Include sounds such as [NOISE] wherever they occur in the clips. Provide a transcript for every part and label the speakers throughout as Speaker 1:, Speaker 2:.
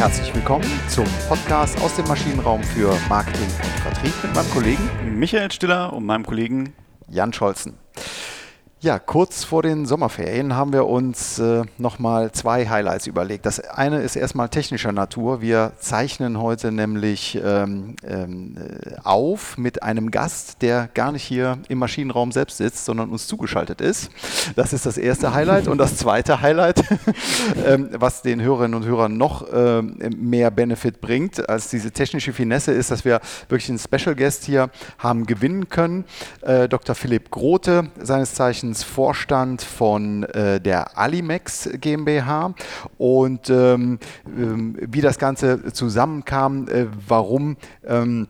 Speaker 1: herzlich willkommen zum Podcast aus dem Maschinenraum für Marketing und Vertrieb mit meinem Kollegen
Speaker 2: Michael Stiller und meinem Kollegen
Speaker 1: Jan Scholzen. Ja, kurz vor den Sommerferien haben wir uns äh, nochmal zwei Highlights überlegt. Das eine ist erstmal technischer Natur. Wir zeichnen heute nämlich ähm, ähm, auf mit einem Gast, der gar nicht hier im Maschinenraum selbst sitzt, sondern uns zugeschaltet ist. Das ist das erste Highlight. Und das zweite Highlight, [LAUGHS] ähm, was den Hörerinnen und Hörern noch ähm, mehr Benefit bringt als diese technische Finesse, ist, dass wir wirklich einen Special Guest hier haben gewinnen können. Äh, Dr. Philipp Grote, seines Zeichens Vorstand von äh, der Alimex GmbH und ähm, ähm, wie das Ganze zusammenkam, äh, warum ähm,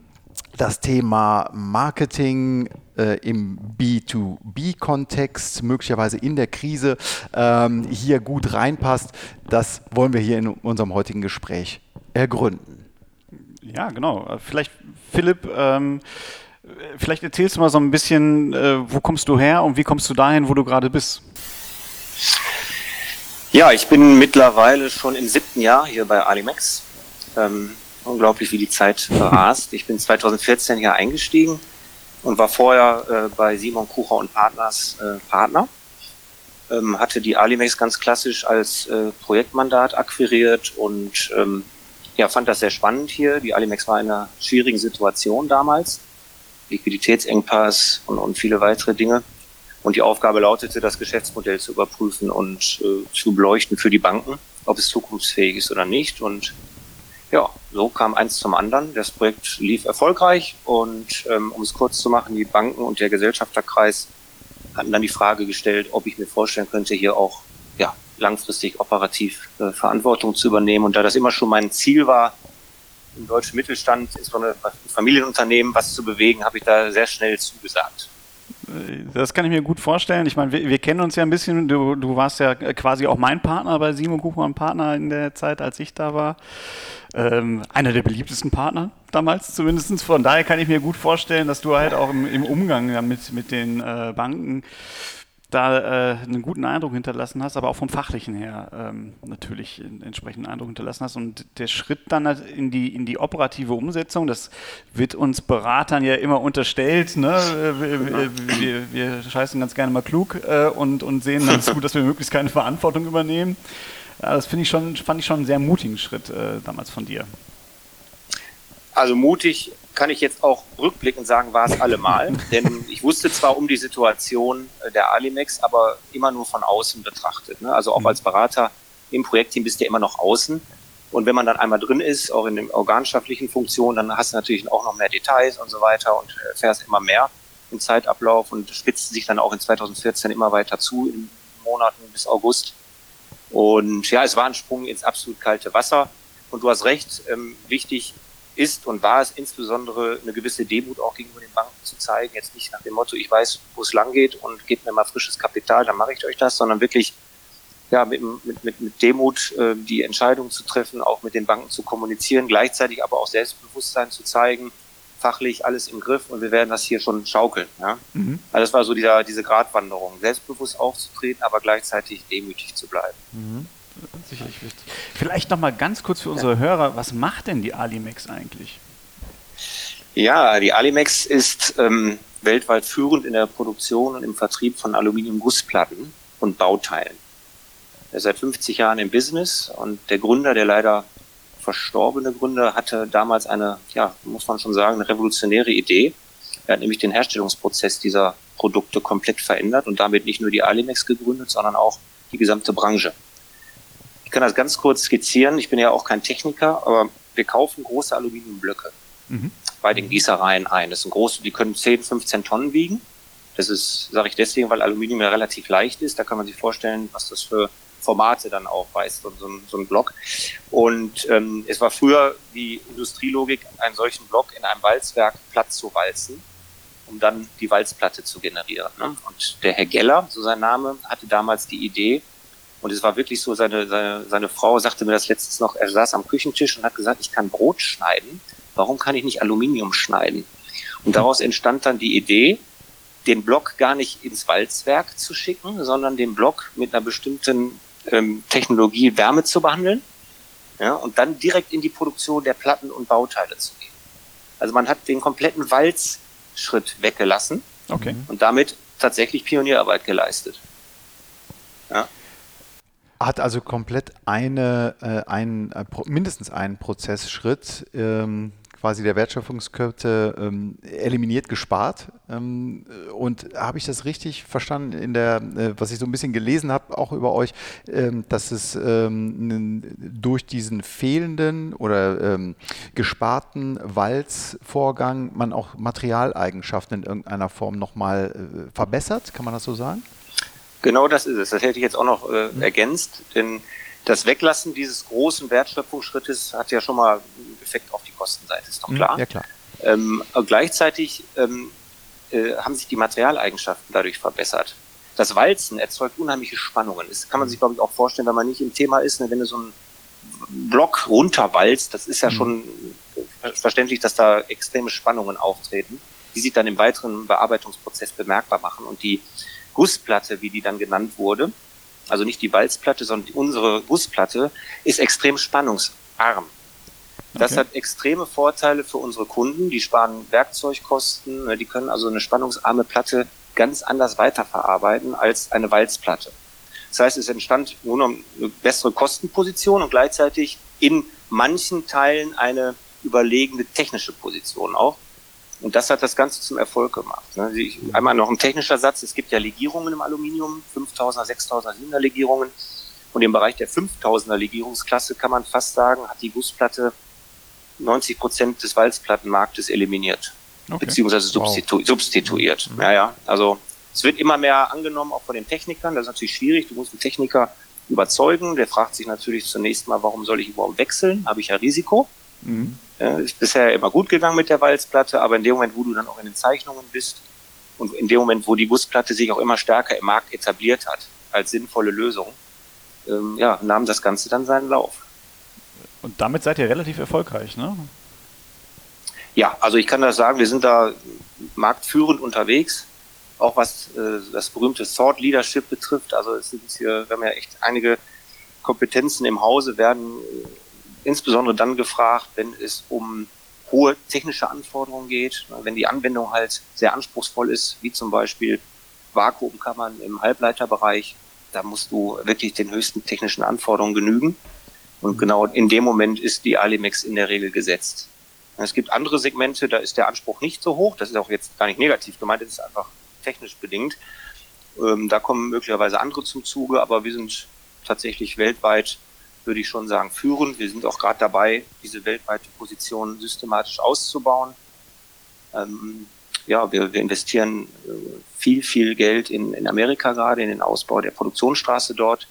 Speaker 1: das Thema Marketing äh, im B2B-Kontext, möglicherweise in der Krise, ähm, hier gut reinpasst, das wollen wir hier in unserem heutigen Gespräch ergründen.
Speaker 2: Ja, genau. Vielleicht, Philipp, ähm, Vielleicht erzählst du mal so ein bisschen, äh, wo kommst du her und wie kommst du dahin, wo du gerade bist?
Speaker 3: Ja, ich bin mittlerweile schon im siebten Jahr hier bei Alimex. Ähm, unglaublich, wie die Zeit [LAUGHS] rast. Ich bin 2014 hier eingestiegen und war vorher äh, bei Simon Kucher und Partners äh, Partner. Ähm, hatte die Alimex ganz klassisch als äh, Projektmandat akquiriert und ähm, ja, fand das sehr spannend hier. Die Alimex war in einer schwierigen Situation damals Liquiditätsengpass und, und viele weitere Dinge. Und die Aufgabe lautete, das Geschäftsmodell zu überprüfen und äh, zu beleuchten für die Banken, ob es zukunftsfähig ist oder nicht. Und ja, so kam eins zum anderen. Das Projekt lief erfolgreich und ähm, um es kurz zu machen, die Banken und der Gesellschafterkreis hatten dann die Frage gestellt, ob ich mir vorstellen könnte, hier auch ja, langfristig operativ äh, Verantwortung zu übernehmen. Und da das immer schon mein Ziel war, im deutschen Mittelstand, insbesondere Familienunternehmen, was zu bewegen, habe ich da sehr schnell zugesagt.
Speaker 2: Das kann ich mir gut vorstellen. Ich meine, wir, wir kennen uns ja ein bisschen. Du, du, warst ja quasi auch mein Partner bei Simon Kuchmann Partner in der Zeit, als ich da war. Ähm, einer der beliebtesten Partner damals zumindest. Von daher kann ich mir gut vorstellen, dass du halt auch im, im Umgang mit, mit den äh, Banken da äh, einen guten Eindruck hinterlassen hast, aber auch vom Fachlichen her ähm, natürlich einen entsprechenden Eindruck hinterlassen hast. Und der Schritt dann halt in die, in die operative Umsetzung, das wird uns Beratern ja immer unterstellt. Ne? Wir, wir, wir, scheißen ganz gerne mal klug äh, und, und sehen dann zu, dass wir möglichst keine Verantwortung übernehmen. Ja, das ich schon, fand ich schon einen sehr mutigen Schritt äh, damals von dir.
Speaker 3: Also mutig kann ich jetzt auch rückblickend sagen, war es allemal. [LAUGHS] Denn ich wusste zwar um die Situation äh, der Alimex, aber immer nur von außen betrachtet. Ne? Also auch mhm. als Berater im Projektteam bist du ja immer noch außen. Und wenn man dann einmal drin ist, auch in den organschaftlichen Funktionen, dann hast du natürlich auch noch mehr Details und so weiter und erfährst immer mehr im Zeitablauf und spitzt sich dann auch in 2014 immer weiter zu, in Monaten bis August. Und ja, es war ein Sprung ins absolut kalte Wasser. Und du hast recht, ähm, wichtig, ist und war es insbesondere eine gewisse Demut auch gegenüber den Banken zu zeigen. Jetzt nicht nach dem Motto, ich weiß, wo es lang geht und gebt mir mal frisches Kapital, dann mache ich euch das, sondern wirklich ja, mit, mit, mit, mit Demut äh, die Entscheidung zu treffen, auch mit den Banken zu kommunizieren, gleichzeitig aber auch Selbstbewusstsein zu zeigen, fachlich alles im Griff und wir werden das hier schon schaukeln. Ja? Mhm. Also das war so dieser, diese Gratwanderung, selbstbewusst aufzutreten, aber gleichzeitig demütig zu bleiben.
Speaker 2: Mhm sicherlich wichtig. Vielleicht noch mal ganz kurz für unsere Hörer, was macht denn die Alimex eigentlich?
Speaker 3: Ja, die Alimex ist ähm, weltweit führend in der Produktion und im Vertrieb von Aluminiumgussplatten und Bauteilen. Er ist seit 50 Jahren im Business und der Gründer, der leider verstorbene Gründer, hatte damals eine, ja, muss man schon sagen, eine revolutionäre Idee. Er hat nämlich den Herstellungsprozess dieser Produkte komplett verändert und damit nicht nur die Alimex gegründet, sondern auch die gesamte Branche. Ich kann das ganz kurz skizzieren. Ich bin ja auch kein Techniker, aber wir kaufen große Aluminiumblöcke mhm. bei den Gießereien ein. Das sind große, die können 10, 15 Tonnen wiegen. Das ist, sage ich deswegen, weil Aluminium ja relativ leicht ist. Da kann man sich vorstellen, was das für Formate dann auch weiß, so, so, so ein Block. Und ähm, es war früher die Industrielogik, einen solchen Block in einem Walzwerk platt zu walzen, um dann die Walzplatte zu generieren. Ne? Und der Herr Geller, so sein Name, hatte damals die Idee, und es war wirklich so, seine, seine, seine Frau sagte mir das letztens noch, er saß am Küchentisch und hat gesagt, ich kann Brot schneiden. Warum kann ich nicht Aluminium schneiden? Und daraus entstand dann die Idee, den Block gar nicht ins Walzwerk zu schicken, sondern den Block mit einer bestimmten ähm, Technologie Wärme zu behandeln. ja, und dann direkt in die Produktion der Platten und Bauteile zu gehen. Also man hat den kompletten Walzschritt weggelassen
Speaker 2: okay.
Speaker 3: und damit tatsächlich Pionierarbeit geleistet.
Speaker 1: Ja. Hat also komplett eine, äh, ein, äh, mindestens einen Prozessschritt ähm, quasi der Wertschöpfungskette ähm, eliminiert, gespart. Ähm, und habe ich das richtig verstanden in der, äh, was ich so ein bisschen gelesen habe, auch über euch, ähm, dass es ähm, durch diesen fehlenden oder ähm, gesparten Walzvorgang man auch Materialeigenschaften in irgendeiner Form nochmal äh, verbessert? Kann man das so sagen?
Speaker 3: Genau das ist es. Das hätte ich jetzt auch noch äh, mhm. ergänzt, denn das Weglassen dieses großen Wertschöpfungsschrittes hat ja schon mal einen Effekt auf die Kostenseite, ist doch mhm. klar.
Speaker 1: Ja, klar.
Speaker 3: Ähm, gleichzeitig ähm, äh, haben sich die Materialeigenschaften dadurch verbessert. Das Walzen erzeugt unheimliche Spannungen. Das kann man sich, glaube ich, auch vorstellen, wenn man nicht im Thema ist. Ne, wenn du so einen Block runterwalzt, das ist ja mhm. schon verständlich, dass da extreme Spannungen auftreten, die sich dann im weiteren Bearbeitungsprozess bemerkbar machen. Und die Gussplatte, wie die dann genannt wurde, also nicht die Walzplatte, sondern unsere Gussplatte, ist extrem spannungsarm. Das okay. hat extreme Vorteile für unsere Kunden. Die sparen Werkzeugkosten. Ne, die können also eine spannungsarme Platte ganz anders weiterverarbeiten als eine Walzplatte. Das heißt, es entstand nur noch eine bessere Kostenposition und gleichzeitig in manchen Teilen eine überlegene technische Position auch. Und das hat das Ganze zum Erfolg gemacht. Ne? Einmal noch ein technischer Satz. Es gibt ja Legierungen im Aluminium, 5000er, 6000er, 7er Legierungen. Und im Bereich der 5000er Legierungsklasse kann man fast sagen, hat die Gussplatte 90 Prozent des Walzplattenmarktes eliminiert. Okay. Beziehungsweise substitu wow. substituiert. Mhm. Ja, ja. Also, es wird immer mehr angenommen, auch von den Technikern. Das ist natürlich schwierig. Du musst einen Techniker überzeugen. Der fragt sich natürlich zunächst mal, warum soll ich überhaupt wechseln? Habe ich ja Risiko. Mhm. Äh, ist bisher immer gut gegangen mit der Walzplatte, aber in dem Moment, wo du dann auch in den Zeichnungen bist und in dem Moment, wo die Gussplatte sich auch immer stärker im Markt etabliert hat als sinnvolle Lösung, ähm, ja, nahm das Ganze dann seinen Lauf.
Speaker 2: Und damit seid ihr relativ erfolgreich, ne?
Speaker 3: Ja, also ich kann das sagen, wir sind da marktführend unterwegs, auch was äh, das berühmte Thought Leadership betrifft. Also es sind hier, wir haben ja echt einige Kompetenzen im Hause, werden äh, insbesondere dann gefragt, wenn es um hohe technische Anforderungen geht, wenn die Anwendung halt sehr anspruchsvoll ist, wie zum Beispiel Vakuumkammern im Halbleiterbereich, da musst du wirklich den höchsten technischen Anforderungen genügen. Und genau in dem Moment ist die Alimex in der Regel gesetzt. Es gibt andere Segmente, da ist der Anspruch nicht so hoch. Das ist auch jetzt gar nicht negativ gemeint, das ist einfach technisch bedingt. Ähm, da kommen möglicherweise andere zum Zuge, aber wir sind tatsächlich weltweit würde ich schon sagen, führend. Wir sind auch gerade dabei, diese weltweite Position systematisch auszubauen. Ähm, ja, wir, wir investieren äh, viel, viel Geld in, in Amerika gerade, in den Ausbau der Produktionsstraße dort.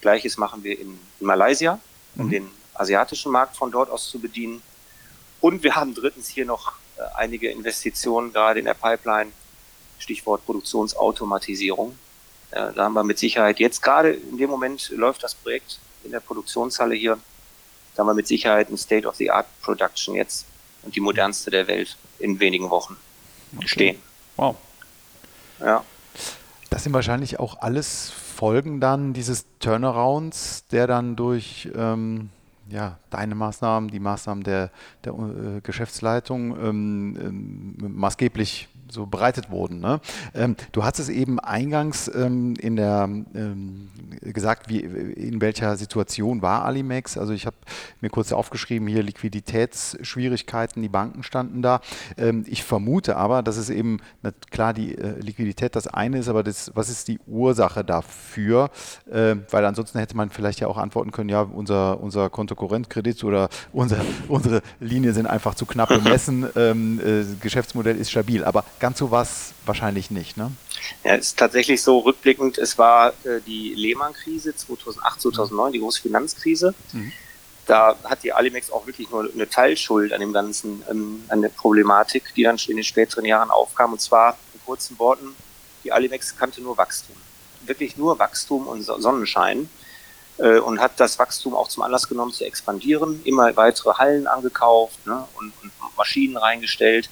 Speaker 3: Gleiches machen wir in, in Malaysia, um mhm. den asiatischen Markt von dort aus zu bedienen. Und wir haben drittens hier noch äh, einige Investitionen gerade in der Pipeline, Stichwort Produktionsautomatisierung. Äh, da haben wir mit Sicherheit jetzt gerade in dem Moment läuft das Projekt in der Produktionshalle hier. Da haben wir mit Sicherheit ein State-of-the-Art-Production jetzt und die modernste der Welt in wenigen Wochen okay. stehen.
Speaker 2: Wow.
Speaker 1: Ja. Das sind wahrscheinlich auch alles Folgen dann dieses Turnarounds, der dann durch ähm, ja, deine Maßnahmen, die Maßnahmen der, der äh, Geschäftsleitung ähm, ähm, maßgeblich so bereitet wurden. Ne? Ähm, du hast es eben eingangs ähm, in der ähm, gesagt, wie, in welcher Situation war Alimex. Also ich habe mir kurz aufgeschrieben, hier Liquiditätsschwierigkeiten, die Banken standen da. Ähm, ich vermute aber, dass es eben, na, klar, die äh, Liquidität das eine ist, aber das, was ist die Ursache dafür? Äh, weil ansonsten hätte man vielleicht ja auch antworten können, ja, unser, unser Kontokorrentkredit oder unser, [LAUGHS] unsere Linien sind einfach zu knapp bemessen, ähm, äh, Geschäftsmodell ist stabil. Aber ganz so war es wahrscheinlich nicht, ne?
Speaker 3: Ja, es ist tatsächlich so rückblickend, es war äh, die Lehman-Krise 2008, 2009, die große Finanzkrise. Mhm. Da hat die Alimex auch wirklich nur eine Teilschuld an dem ganzen, ähm, an der Problematik, die dann in den späteren Jahren aufkam. Und zwar in kurzen Worten, die Alimex kannte nur Wachstum. Wirklich nur Wachstum und Sonnenschein. Äh, und hat das Wachstum auch zum Anlass genommen zu expandieren, immer weitere Hallen angekauft ne, und, und Maschinen reingestellt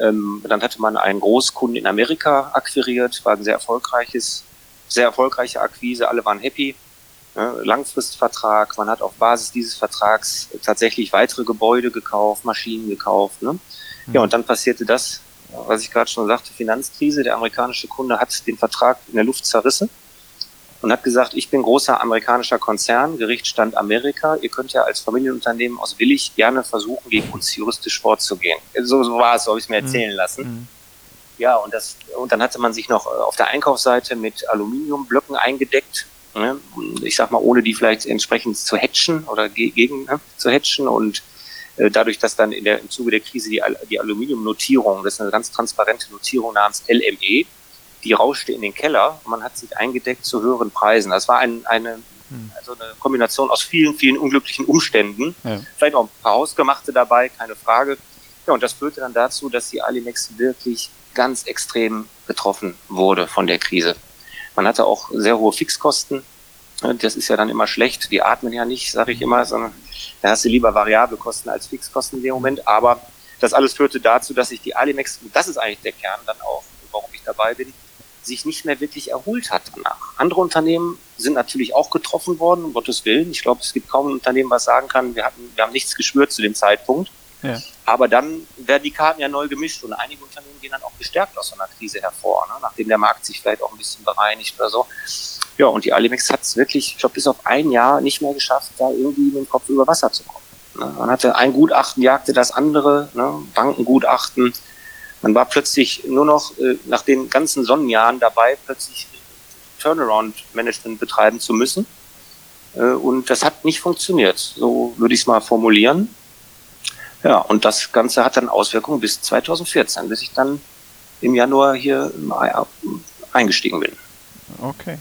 Speaker 3: ähm, dann hatte man einen Großkunden in Amerika akquiriert, war ein sehr erfolgreiches, sehr erfolgreiche Akquise, alle waren happy. Ne? Langfristvertrag, man hat auf Basis dieses Vertrags tatsächlich weitere Gebäude gekauft, Maschinen gekauft. Ne? Ja, und dann passierte das, was ich gerade schon sagte, Finanzkrise. Der amerikanische Kunde hat den Vertrag in der Luft zerrissen und hat gesagt, ich bin großer amerikanischer Konzern, Gerichtsstand Amerika, ihr könnt ja als Familienunternehmen aus Willig gerne versuchen, gegen uns juristisch vorzugehen. So, so war es, so habe ich es mir mhm. erzählen lassen. Mhm. Ja, und, das, und dann hatte man sich noch äh, auf der Einkaufsseite mit Aluminiumblöcken eingedeckt, ne? ich sag mal, ohne die vielleicht entsprechend zu hatchen oder gegen ne? zu hatchen und äh, dadurch, dass dann in der, im Zuge der Krise die, die Aluminiumnotierung, das ist eine ganz transparente Notierung namens LME, die rauschte in den Keller und man hat sich eingedeckt zu höheren Preisen. Das war ein, eine, hm. also eine Kombination aus vielen, vielen unglücklichen Umständen. Ja. Vielleicht auch ein paar Hausgemachte dabei, keine Frage. Ja, und das führte dann dazu, dass die Alimex wirklich ganz extrem betroffen wurde von der Krise. Man hatte auch sehr hohe Fixkosten. Das ist ja dann immer schlecht. Die atmen ja nicht, sage ich immer, sondern da hast du lieber variable Kosten als Fixkosten in dem Moment. Aber das alles führte dazu, dass sich die Alimex, und das ist eigentlich der Kern dann auch, warum ich dabei bin, sich nicht mehr wirklich erholt hat danach. Andere Unternehmen sind natürlich auch getroffen worden, um Gottes Willen. Ich glaube, es gibt kaum ein Unternehmen, was sagen kann, wir, hatten, wir haben nichts geschwört zu dem Zeitpunkt. Ja. Aber dann werden die Karten ja neu gemischt und einige Unternehmen gehen dann auch gestärkt aus so einer Krise hervor, ne? nachdem der Markt sich vielleicht auch ein bisschen bereinigt oder so. Ja, und die Alimex hat es wirklich, ich glaube, bis auf ein Jahr nicht mehr geschafft, da irgendwie mit dem Kopf über Wasser zu kommen. Ne? Man hatte ein Gutachten, jagte das andere, ne? Bankengutachten, man war plötzlich nur noch äh, nach den ganzen Sonnenjahren dabei, plötzlich Turnaround-Management betreiben zu müssen. Äh, und das hat nicht funktioniert. So würde ich es mal formulieren. Ja, und das Ganze hat dann Auswirkungen bis 2014, bis ich dann im Januar hier eingestiegen bin.
Speaker 2: Okay.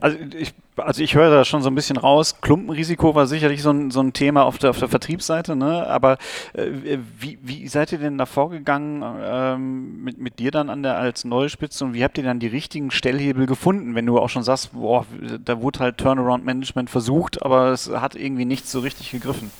Speaker 2: Also ich, also ich höre da schon so ein bisschen raus. Klumpenrisiko war sicherlich so ein, so ein Thema auf der, auf der Vertriebsseite, ne? Aber äh, wie, wie seid ihr denn da vorgegangen ähm, mit, mit dir dann an der als neue Spitze und wie habt ihr dann die richtigen Stellhebel gefunden, wenn du auch schon sagst, boah, da wurde halt Turnaround-Management versucht, aber es hat irgendwie nicht so richtig gegriffen?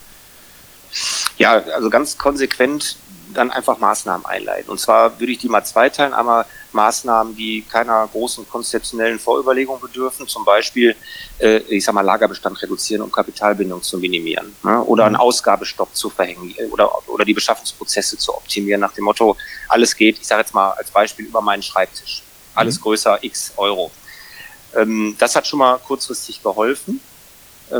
Speaker 3: Ja, also ganz konsequent dann einfach Maßnahmen einleiten. Und zwar würde ich die mal zweiteilen. Einmal Maßnahmen, die keiner großen konzeptionellen Vorüberlegung bedürfen, zum Beispiel, äh, ich sag mal, Lagerbestand reduzieren, um Kapitalbindung zu minimieren, ne? oder einen mhm. Ausgabestopp zu verhängen äh, oder, oder die Beschaffungsprozesse zu optimieren, nach dem Motto, alles geht, ich sage jetzt mal als Beispiel, über meinen Schreibtisch. Alles mhm. größer x Euro. Ähm, das hat schon mal kurzfristig geholfen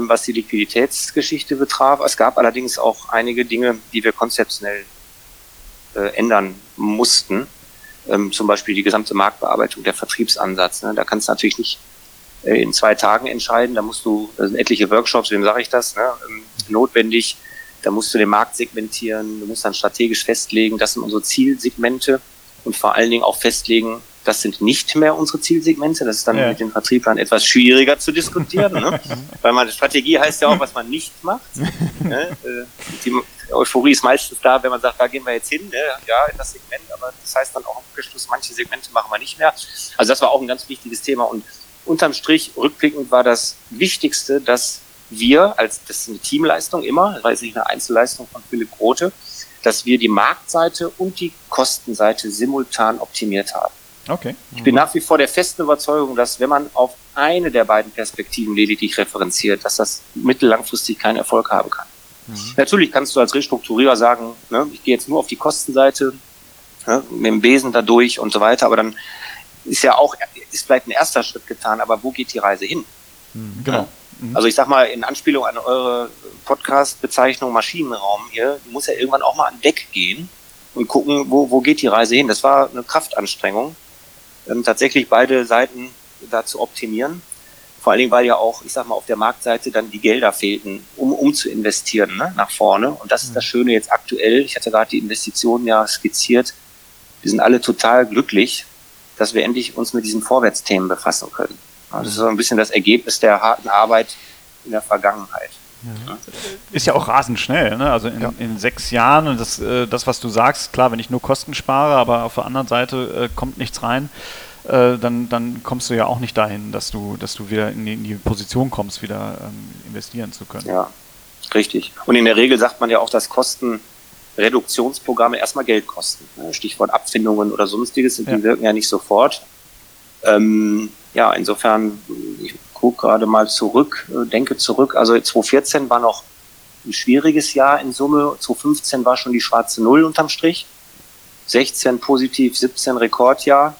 Speaker 3: was die Liquiditätsgeschichte betraf. Es gab allerdings auch einige Dinge, die wir konzeptionell äh, ändern mussten. Ähm, zum Beispiel die gesamte Marktbearbeitung, der Vertriebsansatz. Ne? Da kannst du natürlich nicht äh, in zwei Tagen entscheiden. Da musst du, sind etliche Workshops, wem sage ich das, ne? ähm, notwendig. Da musst du den Markt segmentieren, du musst dann strategisch festlegen, das sind unsere Zielsegmente und vor allen Dingen auch festlegen, das sind nicht mehr unsere Zielsegmente. Das ist dann ja. mit den Vertrieblern etwas schwieriger zu diskutieren, ne? [LAUGHS] weil man Strategie heißt ja auch, was man nicht macht. [LAUGHS] ne? Äh, die Euphorie ist meistens da, wenn man sagt, da gehen wir jetzt hin, ne? ja, in das Segment, aber das heißt dann auch im Umkehrschluss, manche Segmente machen wir nicht mehr. Also das war auch ein ganz wichtiges Thema und unterm Strich, rückblickend war das Wichtigste, dass wir, als das ist eine Teamleistung immer, das war jetzt nicht eine Einzelleistung von Philipp Grote, dass wir die Marktseite und die Kostenseite simultan optimiert haben. Okay. Ich bin nach wie vor der festen Überzeugung, dass wenn man auf eine der beiden Perspektiven lediglich referenziert, dass das mittellangfristig keinen Erfolg haben kann. Mhm. Natürlich kannst du als Restrukturierer sagen, ne, ich gehe jetzt nur auf die Kostenseite, ne, mit dem Besen da durch und so weiter, aber dann ist ja auch, ist vielleicht ein erster Schritt getan, aber wo geht die Reise hin? Mhm, genau. Mhm. Also ich sag mal, in Anspielung an eure Podcast-Bezeichnung Maschinenraum hier, muss ja irgendwann auch mal an Deck gehen und gucken, wo, wo geht die Reise hin. Das war eine Kraftanstrengung ähm, tatsächlich beide Seiten da zu optimieren. Vor allen Dingen, weil ja auch, ich sag mal, auf der Marktseite dann die Gelder fehlten, um, um zu investieren ne, nach vorne. Und das ist das Schöne jetzt aktuell. Ich hatte gerade die Investitionen ja skizziert. Wir sind alle total glücklich, dass wir endlich uns mit diesen Vorwärtsthemen befassen können. Das ist so ein bisschen das Ergebnis der harten Arbeit in der Vergangenheit.
Speaker 2: Ja. Ist ja auch rasend schnell, ne? Also in, ja. in sechs Jahren und das, äh, das, was du sagst, klar, wenn ich nur Kosten spare, aber auf der anderen Seite äh, kommt nichts rein, äh, dann, dann kommst du ja auch nicht dahin, dass du, dass du wieder in die, in die Position kommst, wieder ähm, investieren zu können.
Speaker 3: Ja, richtig. Und in der Regel sagt man ja auch, dass Kostenreduktionsprogramme erstmal Geld kosten. Ne? Stichwort Abfindungen oder sonstiges, die ja. wirken ja nicht sofort. Ähm, ja, insofern, ich gucke gerade mal zurück, äh, denke zurück. Also 2014 war noch ein schwieriges Jahr in Summe. 2015 war schon die schwarze Null unterm Strich. 16 positiv, 17 Rekordjahr.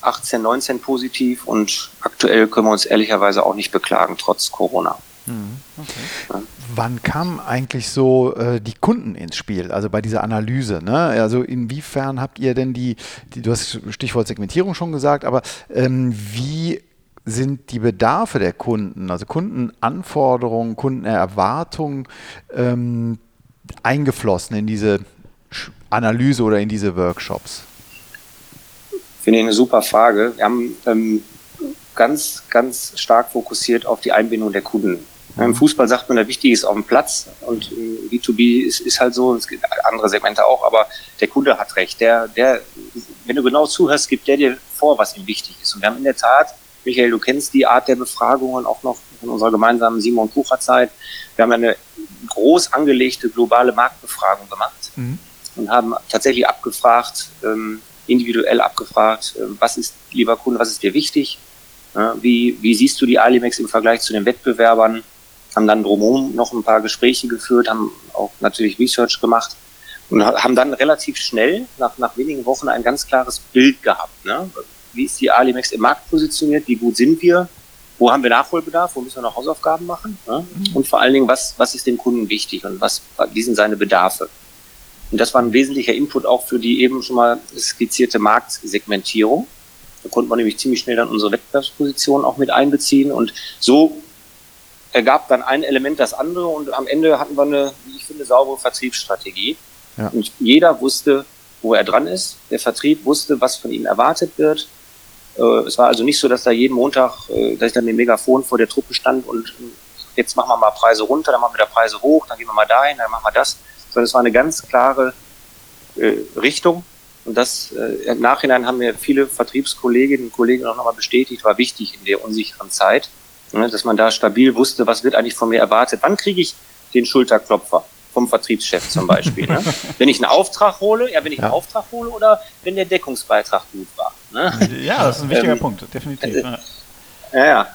Speaker 3: 18, 19 positiv und aktuell können wir uns ehrlicherweise auch nicht beklagen, trotz Corona. Mhm,
Speaker 1: okay. Wann kamen eigentlich so äh, die Kunden ins Spiel, also bei dieser Analyse? Ne? Also inwiefern habt ihr denn die, die, du hast Stichwort Segmentierung schon gesagt, aber ähm, wie sind die Bedarfe der Kunden, also Kundenanforderungen, Kundenerwartungen ähm, eingeflossen in diese Analyse oder in diese Workshops?
Speaker 3: Finde ich eine super Frage. Wir haben ähm, ganz, ganz stark fokussiert auf die Einbindung der Kunden. Mhm. Im Fußball sagt man, der wichtig ist auf dem Platz und B2B ist, ist halt so, es gibt andere Segmente auch, aber der Kunde hat recht. Der, der, wenn du genau zuhörst, gibt der dir vor, was ihm wichtig ist. Und wir haben in der Tat Michael, du kennst die Art der Befragungen auch noch in unserer gemeinsamen Simon Kucher Zeit. Wir haben eine groß angelegte globale Marktbefragung gemacht mhm. und haben tatsächlich abgefragt, ähm, individuell abgefragt, äh, was ist, lieber Kunde, was ist dir wichtig? wie, wie siehst du die Alimex im Vergleich zu den Wettbewerbern? Haben dann drumherum noch ein paar Gespräche geführt, haben auch natürlich Research gemacht und haben dann relativ schnell, nach, nach wenigen Wochen, ein ganz klares Bild gehabt. Ne? Wie ist die Alimex im Markt positioniert, wie gut sind wir, wo haben wir Nachholbedarf, wo müssen wir noch Hausaufgaben machen? Mhm. und vor allen Dingen, was, was ist dem Kunden wichtig und was, wie sind seine Bedarfe. Und das war ein wesentlicher Input auch für die eben schon mal skizzierte Marktsegmentierung. Da konnte man nämlich ziemlich schnell dann unsere Wettbewerbsposition auch mit einbeziehen und so ergab dann ein Element das andere und am Ende hatten wir eine, wie ich finde, saubere Vertriebsstrategie. Ja. Und jeder wusste, wo er dran ist. Der Vertrieb wusste, was von ihm erwartet wird. Äh, es war also nicht so, dass da jeden Montag, äh, dass ich dann mit dem Megafon vor der Truppe stand und äh, jetzt machen wir mal Preise runter, dann machen wir da Preise hoch, dann gehen wir mal dahin, dann machen wir das. Sondern es war eine ganz klare Richtung. Und das im Nachhinein haben mir viele Vertriebskolleginnen und Kollegen auch nochmal bestätigt, war wichtig in der unsicheren Zeit, ne, dass man da stabil wusste, was wird eigentlich von mir erwartet. Wann kriege ich den Schulterklopfer? vom Vertriebschef zum Beispiel. Ne? [LAUGHS] Wenn ich einen Auftrag hole, ja, wenn ich ja. einen Auftrag hole oder wenn der Deckungsbeitrag gut war.
Speaker 2: Ne? Ja, das ist ein [LAUGHS] wichtiger ähm, Punkt, definitiv. Äh,
Speaker 1: ja, ja.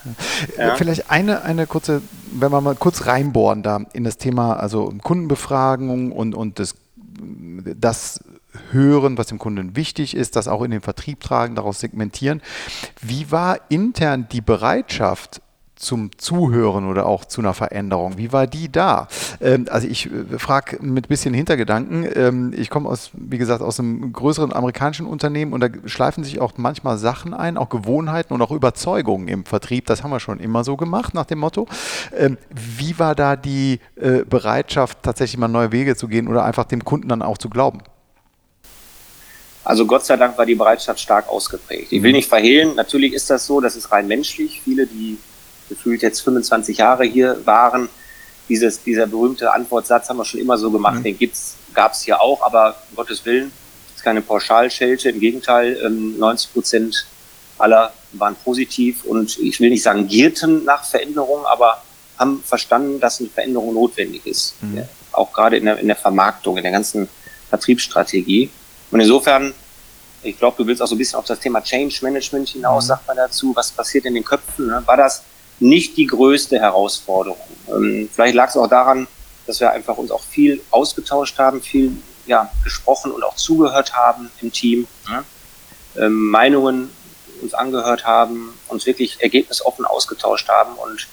Speaker 1: ja. Vielleicht eine, eine kurze, wenn wir mal kurz reinbohren da in das Thema, also Kundenbefragung und, und das, das hören, was dem Kunden wichtig ist, das auch in den Vertrieb tragen, daraus segmentieren. Wie war intern die Bereitschaft zum Zuhören oder auch zu einer Veränderung? Wie war die da? Ähm, also ich äh, frage mit ein bisschen Hintergedanken. Ähm, ich komme aus, wie gesagt, aus einem größeren amerikanischen Unternehmen und da schleifen sich auch manchmal Sachen ein, auch Gewohnheiten und auch Überzeugungen im Vertrieb. Das haben wir schon immer so gemacht nach dem Motto. Ähm, wie war da die äh, Bereitschaft, tatsächlich mal neue Wege zu gehen oder einfach dem Kunden dann auch zu glauben?
Speaker 3: Also Gott sei Dank war die Bereitschaft stark ausgeprägt. Ich will mhm. nicht verhehlen, natürlich ist das so, das ist rein menschlich. Viele, die gefühlt jetzt 25 Jahre hier waren. Dieses, dieser berühmte Antwortsatz haben wir schon immer so gemacht, mhm. den gibt's, gab's hier auch, aber um Gottes Willen, ist keine Pauschalschelte, im Gegenteil, 90 ähm, Prozent aller waren positiv und ich will nicht sagen gierten nach Veränderungen, aber haben verstanden, dass eine Veränderung notwendig ist. Mhm. Ja, auch gerade in der, in der Vermarktung, in der ganzen Vertriebsstrategie. Und insofern, ich glaube, du willst auch so ein bisschen auf das Thema Change Management hinaus, mhm. sagt man dazu. Was passiert in den Köpfen? Ne? War das nicht die größte Herausforderung. Ähm, vielleicht lag es auch daran, dass wir einfach uns auch viel ausgetauscht haben, viel ja, gesprochen und auch zugehört haben im Team, ne? ähm, Meinungen uns angehört haben, uns wirklich ergebnisoffen ausgetauscht haben und,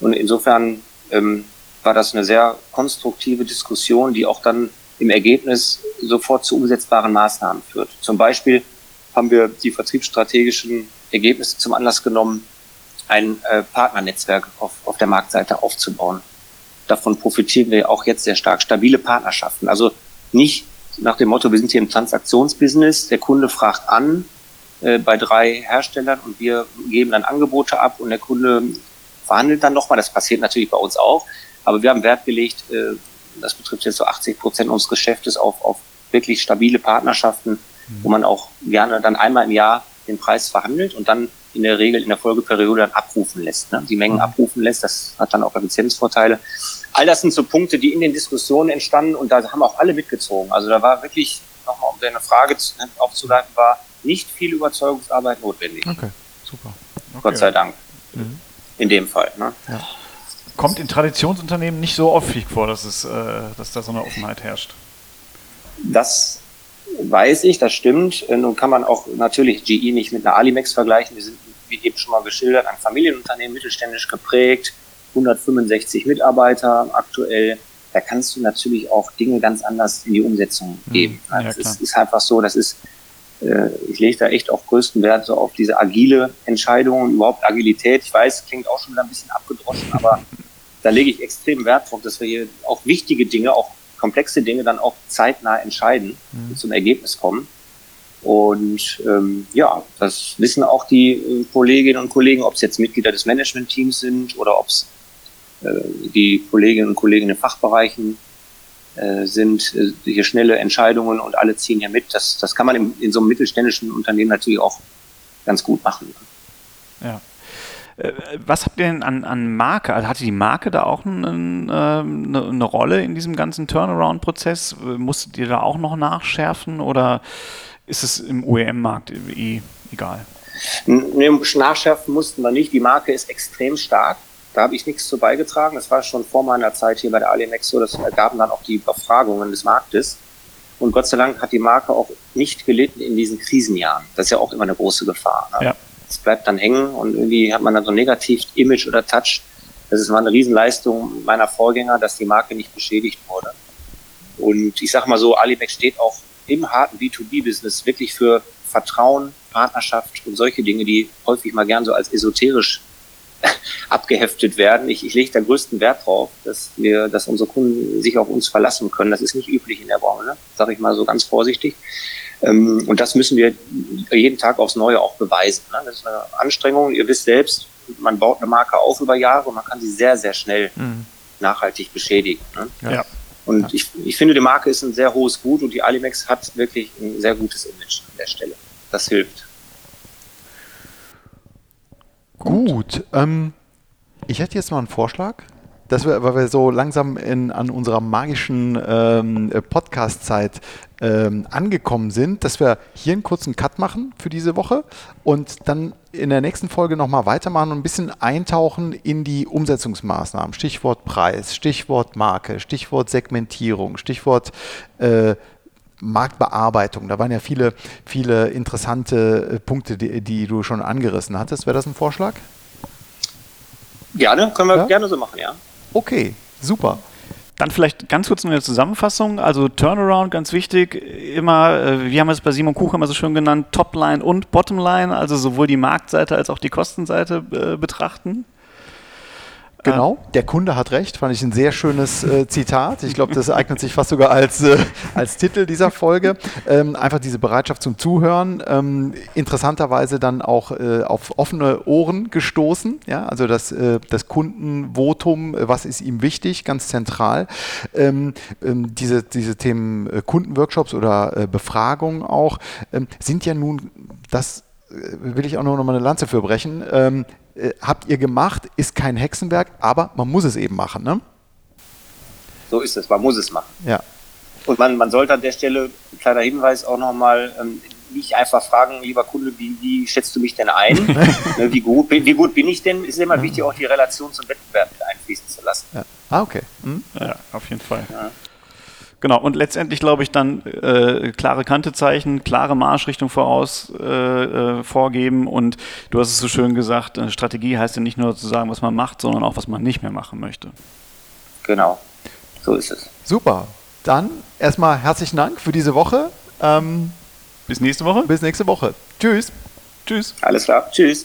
Speaker 3: und insofern ähm, war das eine sehr konstruktive Diskussion, die auch dann im Ergebnis sofort zu umsetzbaren Maßnahmen führt. Zum Beispiel haben wir die vertriebsstrategischen Ergebnisse zum Anlass genommen, ein äh, Partnernetzwerk auf, auf der Marktseite aufzubauen. Davon profitieren wir auch jetzt sehr stark. Stabile Partnerschaften. Also nicht nach dem Motto, wir sind hier im Transaktionsbusiness, der Kunde fragt an äh, bei drei Herstellern und wir geben dann Angebote ab und der Kunde verhandelt dann nochmal. Das passiert natürlich bei uns auch. Aber wir haben Wert gelegt, äh, das betrifft jetzt so 80 Prozent unseres Geschäftes auf, auf wirklich stabile Partnerschaften, mhm. wo man auch gerne dann einmal im Jahr den Preis verhandelt und dann in der Regel in der Folgeperiode dann abrufen lässt, ne? die Mengen mhm. abrufen lässt. Das hat dann auch Effizienzvorteile. All das sind so Punkte, die in den Diskussionen entstanden und da haben auch alle mitgezogen. Also da war wirklich, nochmal um deine Frage aufzuleiten, war nicht viel Überzeugungsarbeit notwendig.
Speaker 1: Okay, super. Okay.
Speaker 3: Gott sei Dank. Mhm. in dem Fall. Ne?
Speaker 2: Ja. Kommt in Traditionsunternehmen nicht so häufig vor, dass, es, äh, dass da so eine Offenheit herrscht.
Speaker 3: Das weiß ich, das stimmt. Äh, nun kann man auch natürlich GE nicht mit einer Alimex vergleichen. Wir sind, wie eben schon mal geschildert, ein Familienunternehmen, mittelständisch geprägt, 165 Mitarbeiter aktuell. Da kannst du natürlich auch Dinge ganz anders in die Umsetzung hm. geben. Ja, also es ist einfach so, das ist, äh, ich lege da echt auch größten Wert so auf diese agile Entscheidung und überhaupt Agilität. Ich weiß, klingt auch schon wieder ein bisschen abgedroschen, aber [LAUGHS] da lege ich extrem Wert drauf, dass wir hier auch wichtige Dinge, auch komplexe Dinge dann auch zeitnah entscheiden mhm. und zum Ergebnis kommen. Und ähm, ja, das wissen auch die äh, Kolleginnen und Kollegen, ob es jetzt Mitglieder des Managementteams sind oder ob es äh, die Kolleginnen und Kollegen in Fachbereichen äh, sind, äh, hier schnelle Entscheidungen und alle ziehen hier mit. Das, das kann man in, in so einem mittelständischen Unternehmen natürlich auch ganz gut machen.
Speaker 2: Ja. Äh, was habt ihr denn an, an Marke? Also hatte die Marke da auch einen, ähm, eine, eine, Rolle in diesem ganzen Turnaround-Prozess? Musstet ihr da auch noch nachschärfen oder ist es im OEM-Markt eh egal?
Speaker 3: Nee, nachschärfen mussten wir nicht. Die Marke ist extrem stark. Da habe ich nichts zu beigetragen. Das war schon vor meiner Zeit hier bei der Alinex so. Das ergaben dann auch die Befragungen des Marktes. Und Gott sei Dank hat die Marke auch nicht gelitten in diesen Krisenjahren. Das ist ja auch immer eine große Gefahr. Ne? Ja es bleibt dann hängen und irgendwie hat man dann so ein negativ Image oder Touch. Das ist mal eine Riesenleistung meiner Vorgänger, dass die Marke nicht beschädigt wurde. Und ich sage mal so, Alibek steht auch im harten B2B-Business wirklich für Vertrauen, Partnerschaft und solche Dinge, die häufig mal gern so als esoterisch [LAUGHS] abgeheftet werden. Ich, ich lege da größten Wert drauf, dass wir, dass unsere Kunden sich auf uns verlassen können. Das ist nicht üblich in der Branche, sage ich mal so ganz vorsichtig. Ähm, und das müssen wir jeden Tag aufs Neue auch beweisen. Ne? Das ist eine Anstrengung. Ihr wisst selbst, man baut eine Marke auf über Jahre und man kann sie sehr, sehr schnell mhm. nachhaltig beschädigen. Ne? Ja. Und ja. Ich, ich finde, die Marke ist ein sehr hohes Gut und die Alimex hat wirklich ein sehr gutes Image an der Stelle. Das hilft.
Speaker 1: Gut. Ähm, ich hätte jetzt mal einen Vorschlag dass wir, weil wir so langsam in, an unserer magischen ähm, Podcast-Zeit ähm, angekommen sind, dass wir hier einen kurzen Cut machen für diese Woche und dann in der nächsten Folge nochmal weitermachen und ein bisschen eintauchen in die Umsetzungsmaßnahmen. Stichwort Preis, Stichwort Marke, Stichwort Segmentierung, Stichwort äh, Marktbearbeitung. Da waren ja viele, viele interessante äh, Punkte, die, die du schon angerissen hattest. Wäre das ein Vorschlag?
Speaker 3: Gerne, können wir ja? gerne so machen, ja.
Speaker 1: Okay, super.
Speaker 2: Dann vielleicht ganz kurz eine Zusammenfassung. Also Turnaround, ganz wichtig. Immer, äh, wir haben es bei Simon Kuch immer so schön genannt, Topline und Bottomline, also sowohl die Marktseite als auch die Kostenseite äh, betrachten.
Speaker 1: Genau, der Kunde hat recht, fand ich ein sehr schönes äh, Zitat. Ich glaube, das eignet sich fast sogar als, äh, als Titel dieser Folge. Ähm, einfach diese Bereitschaft zum Zuhören. Ähm, interessanterweise dann auch äh, auf offene Ohren gestoßen. Ja? Also das, äh, das Kundenvotum, äh, was ist ihm wichtig, ganz zentral. Ähm, ähm diese, diese Themen äh, Kundenworkshops oder Befragungen auch ähm, sind ja nun das will ich auch noch mal eine Lanze für brechen. Ähm, äh, habt ihr gemacht, ist kein Hexenwerk, aber man muss es eben machen. Ne?
Speaker 3: So ist es, man muss es machen.
Speaker 1: Ja.
Speaker 3: Und man, man sollte an der Stelle, kleiner Hinweis, auch nochmal ähm, nicht einfach fragen, lieber Kunde, wie, wie schätzt du mich denn ein? [LAUGHS] Ne, wie, gut, wie gut bin ich denn? Es ist immer wichtig, auch die Relation zum Wettbewerb mit einfließen zu lassen.
Speaker 1: Ja. Ah, okay.
Speaker 2: Hm? Ja, auf jeden Fall. Ja. Genau, und letztendlich glaube ich dann äh, klare Kantezeichen, klare Marschrichtung voraus äh, äh, vorgeben und du hast es so schön gesagt, eine Strategie heißt ja nicht nur zu sagen, was man macht, sondern auch, was man nicht mehr machen möchte.
Speaker 3: Genau, so ist es.
Speaker 1: Super, dann erstmal herzlichen Dank für diese Woche.
Speaker 2: Ähm, bis nächste Woche.
Speaker 1: Bis nächste Woche. Tschüss.
Speaker 3: Tschüss. Alles klar, tschüss.